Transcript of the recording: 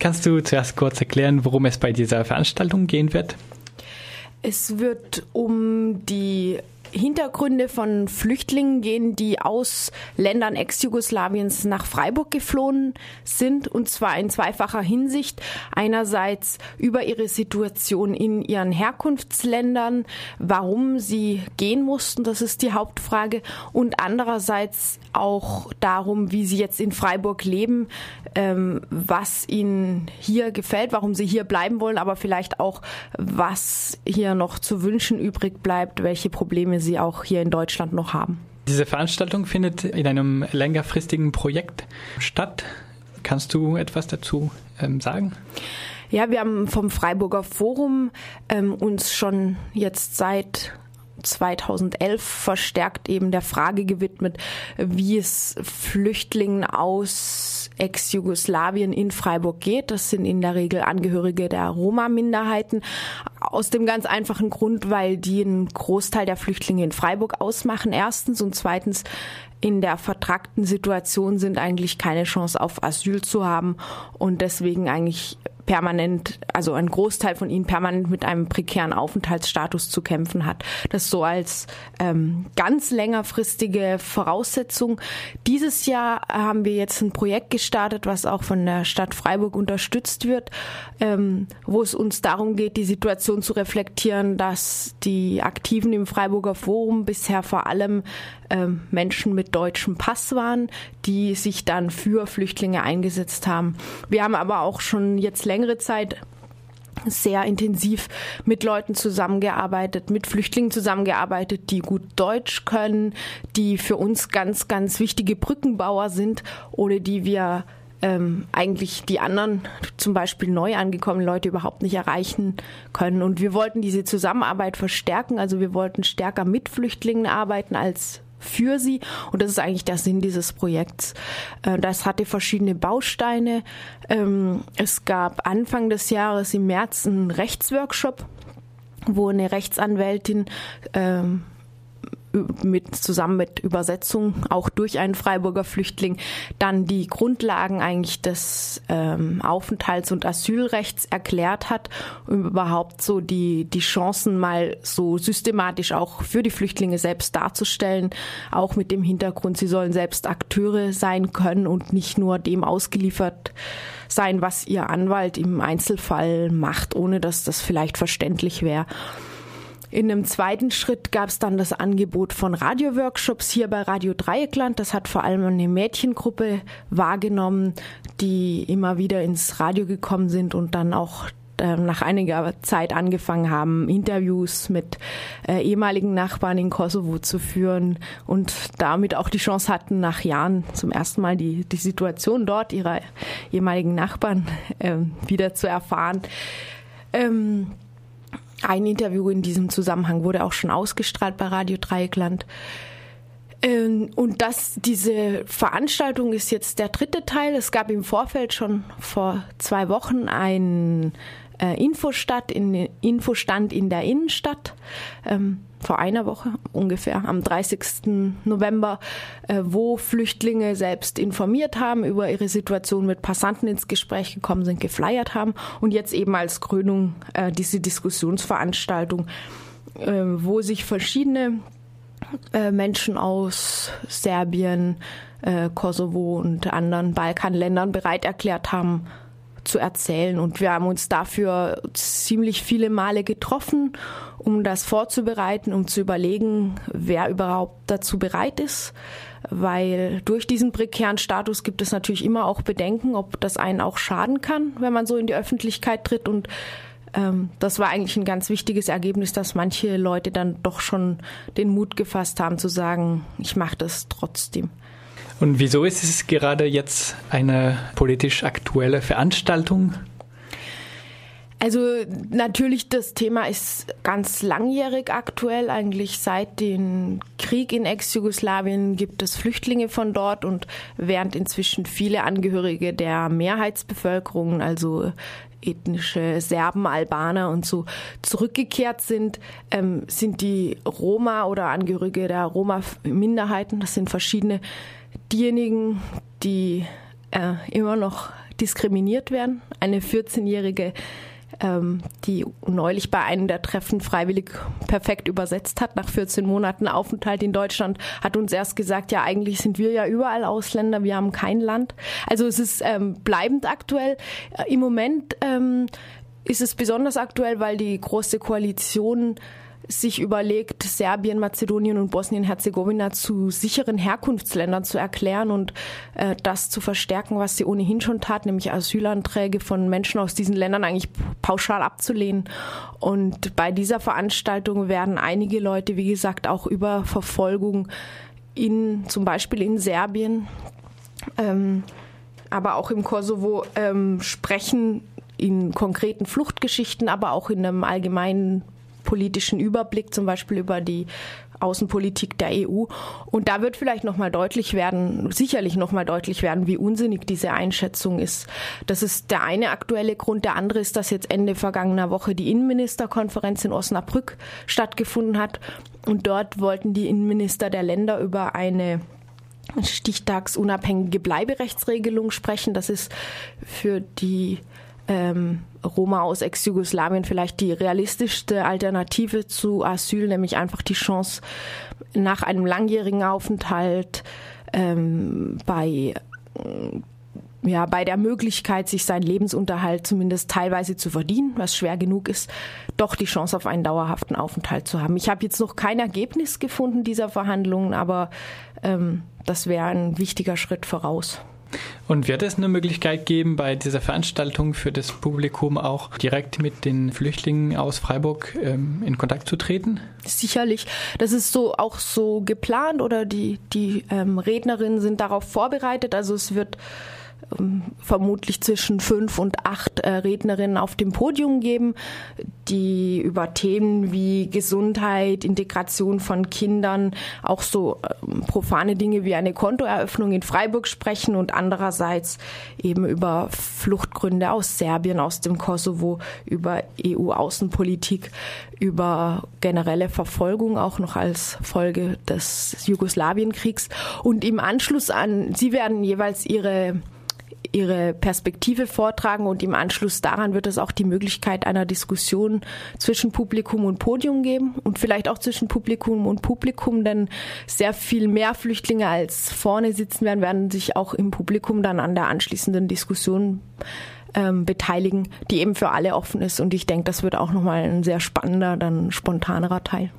Kannst du zuerst kurz erklären, worum es bei dieser Veranstaltung gehen wird? Es wird um die Hintergründe von Flüchtlingen gehen, die aus Ländern Ex-Jugoslawiens nach Freiburg geflohen sind, und zwar in zweifacher Hinsicht. Einerseits über ihre Situation in ihren Herkunftsländern, warum sie gehen mussten, das ist die Hauptfrage, und andererseits auch darum, wie sie jetzt in Freiburg leben, ähm, was ihnen hier gefällt, warum sie hier bleiben wollen, aber vielleicht auch, was hier noch zu wünschen übrig bleibt, welche Probleme sie auch hier in Deutschland noch haben. Diese Veranstaltung findet in einem längerfristigen Projekt statt. Kannst du etwas dazu ähm, sagen? Ja, wir haben vom Freiburger Forum ähm, uns schon jetzt seit 2011 verstärkt eben der Frage gewidmet, wie es Flüchtlingen aus Ex-Jugoslawien in Freiburg geht. Das sind in der Regel Angehörige der Roma-Minderheiten. Aus dem ganz einfachen Grund, weil die einen Großteil der Flüchtlinge in Freiburg ausmachen, erstens. Und zweitens, in der vertragten Situation sind eigentlich keine Chance auf Asyl zu haben und deswegen eigentlich permanent, also ein Großteil von ihnen permanent mit einem prekären Aufenthaltsstatus zu kämpfen hat. Das so als ähm, ganz längerfristige Voraussetzung. Dieses Jahr haben wir jetzt ein Projekt gestartet, was auch von der Stadt Freiburg unterstützt wird, ähm, wo es uns darum geht, die Situation zu reflektieren, dass die Aktiven im Freiburger Forum bisher vor allem ähm, Menschen mit deutschem Pass waren, die sich dann für Flüchtlinge eingesetzt haben. Wir haben aber auch schon jetzt längere Zeit sehr intensiv mit Leuten zusammengearbeitet, mit Flüchtlingen zusammengearbeitet, die gut Deutsch können, die für uns ganz, ganz wichtige Brückenbauer sind, ohne die wir ähm, eigentlich die anderen, zum Beispiel neu angekommenen Leute überhaupt nicht erreichen können. Und wir wollten diese Zusammenarbeit verstärken. Also wir wollten stärker mit Flüchtlingen arbeiten als für sie. Und das ist eigentlich der Sinn dieses Projekts. Äh, das hatte verschiedene Bausteine. Ähm, es gab Anfang des Jahres im März einen Rechtsworkshop, wo eine Rechtsanwältin ähm, mit, zusammen mit Übersetzung auch durch einen Freiburger Flüchtling dann die Grundlagen eigentlich des ähm, Aufenthalts- und Asylrechts erklärt hat, um überhaupt so die, die Chancen mal so systematisch auch für die Flüchtlinge selbst darzustellen, auch mit dem Hintergrund, sie sollen selbst Akteure sein können und nicht nur dem ausgeliefert sein, was ihr Anwalt im Einzelfall macht, ohne dass das vielleicht verständlich wäre. In einem zweiten Schritt gab es dann das Angebot von Radioworkshops hier bei Radio Dreieckland. Das hat vor allem eine Mädchengruppe wahrgenommen, die immer wieder ins Radio gekommen sind und dann auch ähm, nach einiger Zeit angefangen haben, Interviews mit äh, ehemaligen Nachbarn in Kosovo zu führen und damit auch die Chance hatten, nach Jahren zum ersten Mal die, die Situation dort ihrer ehemaligen Nachbarn äh, wieder zu erfahren. Ähm, ein Interview in diesem Zusammenhang wurde auch schon ausgestrahlt bei Radio Dreieckland. Ähm, und das, diese Veranstaltung ist jetzt der dritte Teil. Es gab im Vorfeld schon vor zwei Wochen ein äh, Infostand in der Innenstadt. Ähm, vor einer Woche ungefähr, am 30. November, äh, wo Flüchtlinge selbst informiert haben über ihre Situation, mit Passanten ins Gespräch gekommen sind, gefleiert haben und jetzt eben als Krönung äh, diese Diskussionsveranstaltung, äh, wo sich verschiedene Menschen aus Serbien, Kosovo und anderen Balkanländern bereit erklärt haben, zu erzählen. Und wir haben uns dafür ziemlich viele Male getroffen, um das vorzubereiten, um zu überlegen, wer überhaupt dazu bereit ist. Weil durch diesen prekären Status gibt es natürlich immer auch Bedenken, ob das einen auch schaden kann, wenn man so in die Öffentlichkeit tritt. Und ähm, das war eigentlich ein ganz wichtiges Ergebnis, dass manche Leute dann doch schon den Mut gefasst haben zu sagen, ich mache das trotzdem. Und wieso ist es gerade jetzt eine politisch aktuelle Veranstaltung? Also natürlich, das Thema ist ganz langjährig aktuell. Eigentlich seit dem Krieg in Ex-Jugoslawien gibt es Flüchtlinge von dort und während inzwischen viele Angehörige der Mehrheitsbevölkerung, also ethnische Serben, Albaner und so zurückgekehrt sind, ähm, sind die Roma oder Angehörige der Roma-Minderheiten, das sind verschiedene diejenigen, die äh, immer noch diskriminiert werden. Eine 14-jährige ähm, die neulich bei einem der Treffen freiwillig perfekt übersetzt hat, nach 14 Monaten Aufenthalt in Deutschland, hat uns erst gesagt, ja, eigentlich sind wir ja überall Ausländer, wir haben kein Land. Also es ist ähm, bleibend aktuell. Äh, Im Moment ähm, ist es besonders aktuell, weil die große Koalition sich überlegt, Serbien, Mazedonien und Bosnien-Herzegowina zu sicheren Herkunftsländern zu erklären und äh, das zu verstärken, was sie ohnehin schon tat, nämlich Asylanträge von Menschen aus diesen Ländern eigentlich pauschal abzulehnen. Und bei dieser Veranstaltung werden einige Leute, wie gesagt, auch über Verfolgung in zum Beispiel in Serbien, ähm, aber auch im Kosovo ähm, sprechen in konkreten Fluchtgeschichten, aber auch in einem allgemeinen politischen Überblick, zum Beispiel über die Außenpolitik der EU. Und da wird vielleicht nochmal deutlich werden, sicherlich nochmal deutlich werden, wie unsinnig diese Einschätzung ist. Das ist der eine aktuelle Grund. Der andere ist, dass jetzt Ende vergangener Woche die Innenministerkonferenz in Osnabrück stattgefunden hat. Und dort wollten die Innenminister der Länder über eine stichtagsunabhängige Bleiberechtsregelung sprechen. Das ist für die ähm, Roma aus Ex-Jugoslawien vielleicht die realistischste Alternative zu Asyl, nämlich einfach die Chance, nach einem langjährigen Aufenthalt ähm, bei ja, bei der Möglichkeit, sich seinen Lebensunterhalt zumindest teilweise zu verdienen, was schwer genug ist, doch die Chance auf einen dauerhaften Aufenthalt zu haben. Ich habe jetzt noch kein Ergebnis gefunden dieser Verhandlungen, aber ähm, das wäre ein wichtiger Schritt voraus. Und wird es eine Möglichkeit geben, bei dieser Veranstaltung für das Publikum auch direkt mit den Flüchtlingen aus Freiburg ähm, in Kontakt zu treten? Sicherlich. Das ist so auch so geplant oder die, die ähm, Rednerinnen sind darauf vorbereitet. Also es wird vermutlich zwischen fünf und acht äh, Rednerinnen auf dem Podium geben, die über Themen wie Gesundheit, Integration von Kindern, auch so ähm, profane Dinge wie eine Kontoeröffnung in Freiburg sprechen und andererseits eben über Fluchtgründe aus Serbien, aus dem Kosovo, über EU-Außenpolitik, über generelle Verfolgung auch noch als Folge des Jugoslawienkriegs. Und im Anschluss an, sie werden jeweils ihre ihre Perspektive vortragen und im Anschluss daran wird es auch die Möglichkeit einer Diskussion zwischen Publikum und Podium geben und vielleicht auch zwischen Publikum und Publikum, denn sehr viel mehr Flüchtlinge als vorne sitzen werden, werden sich auch im Publikum dann an der anschließenden Diskussion ähm, beteiligen, die eben für alle offen ist. Und ich denke, das wird auch nochmal ein sehr spannender, dann spontanerer Teil.